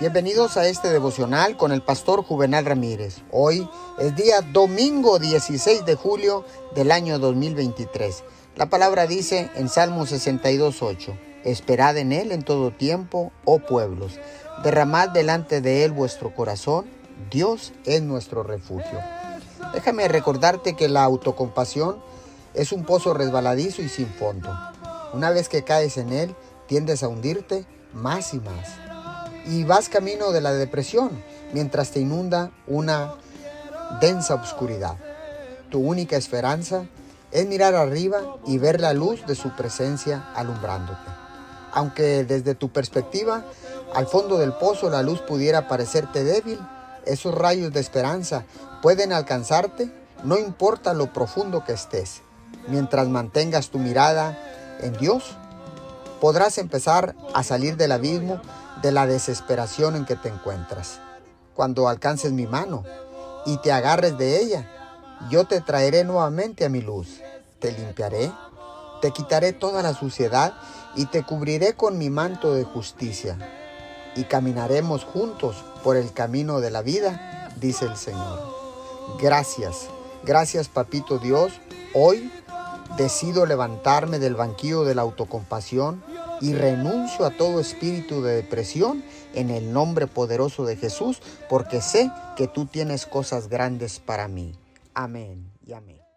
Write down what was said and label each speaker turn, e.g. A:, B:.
A: Bienvenidos a este devocional con el pastor Juvenal Ramírez. Hoy es día domingo 16 de julio del año 2023. La palabra dice en Salmo 62.8, Esperad en Él en todo tiempo, oh pueblos, derramad delante de Él vuestro corazón, Dios es nuestro refugio. Déjame recordarte que la autocompasión es un pozo resbaladizo y sin fondo. Una vez que caes en él, tiendes a hundirte más y más y vas camino de la depresión mientras te inunda una densa oscuridad. Tu única esperanza es mirar arriba y ver la luz de su presencia alumbrándote. Aunque desde tu perspectiva, al fondo del pozo la luz pudiera parecerte débil, esos rayos de esperanza pueden alcanzarte no importa lo profundo que estés. Mientras mantengas tu mirada en Dios, podrás empezar a salir del abismo de la desesperación en que te encuentras. Cuando alcances mi mano y te agarres de ella, yo te traeré nuevamente a mi luz, te limpiaré, te quitaré toda la suciedad y te cubriré con mi manto de justicia. Y caminaremos juntos por el camino de la vida, dice el Señor. Gracias, gracias Papito Dios. Hoy decido levantarme del banquillo de la autocompasión y renuncio a todo espíritu de depresión en el nombre poderoso de Jesús, porque sé que tú tienes cosas grandes para mí. Amén y amén.